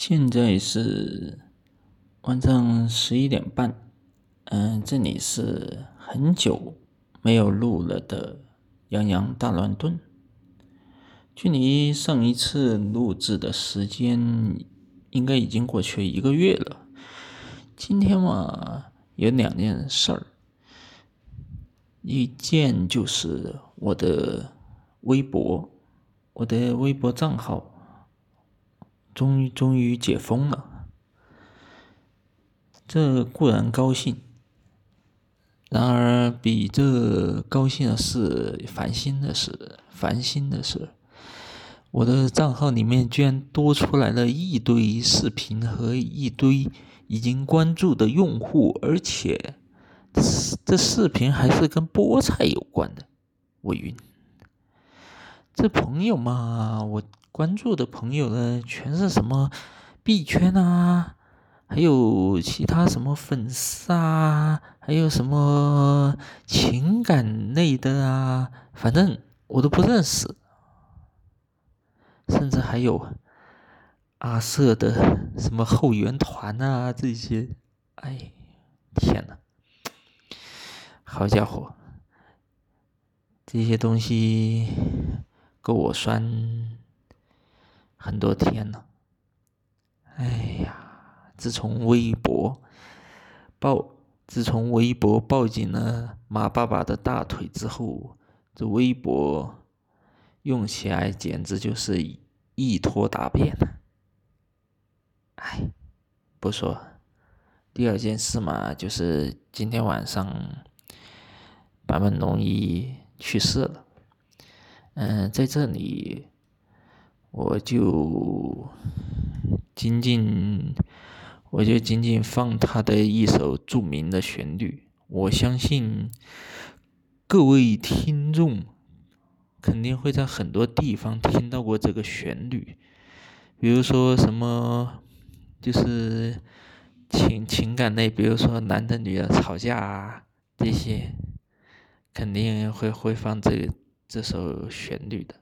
现在是晚上十一点半，嗯，这里是很久没有录了的《洋洋大乱炖》。距离上一次录制的时间应该已经过去一个月了。今天嘛，有两件事儿，一件就是我的微博，我的微博账号。终于，终于解封了，这固然高兴。然而，比这高兴的是烦心的事。烦心的是，我的账号里面居然多出来了一堆视频和一堆已经关注的用户，而且这视频还是跟菠菜有关的，我晕。这朋友嘛，我。关注的朋友呢，全是什么币圈啊，还有其他什么粉丝啊，还有什么情感类的啊，反正我都不认识，甚至还有阿瑟的什么后援团啊这些，哎，天呐，好家伙，这些东西够我酸。很多天了，哎呀！自从微博抱，自从微博抱紧了马爸爸的大腿之后，这微博用起来简直就是一坨大便哎，不说，第二件事嘛，就是今天晚上坂本龙一去世了。嗯，在这里。我就仅仅，我就仅仅放他的一首著名的旋律。我相信各位听众肯定会在很多地方听到过这个旋律，比如说什么，就是情情感类，比如说男的女的吵架啊这些，肯定会会放这这首旋律的。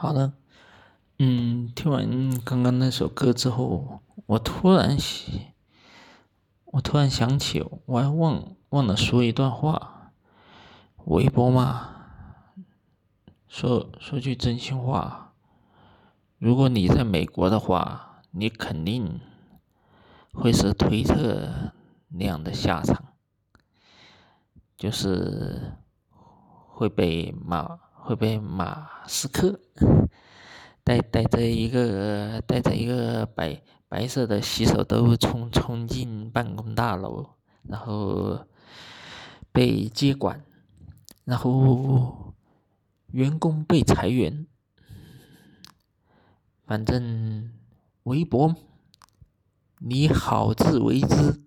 好的，嗯，听完刚刚那首歌之后，我突然，我突然想起，我还忘忘了说一段话。微博嘛，说说句真心话，如果你在美国的话，你肯定会是推特那样的下场，就是会被骂。会被马斯克 带带着一个带着一个白白色的洗手兜冲冲进办公大楼，然后被接管，然后员工被裁员，反正微博你好自为之。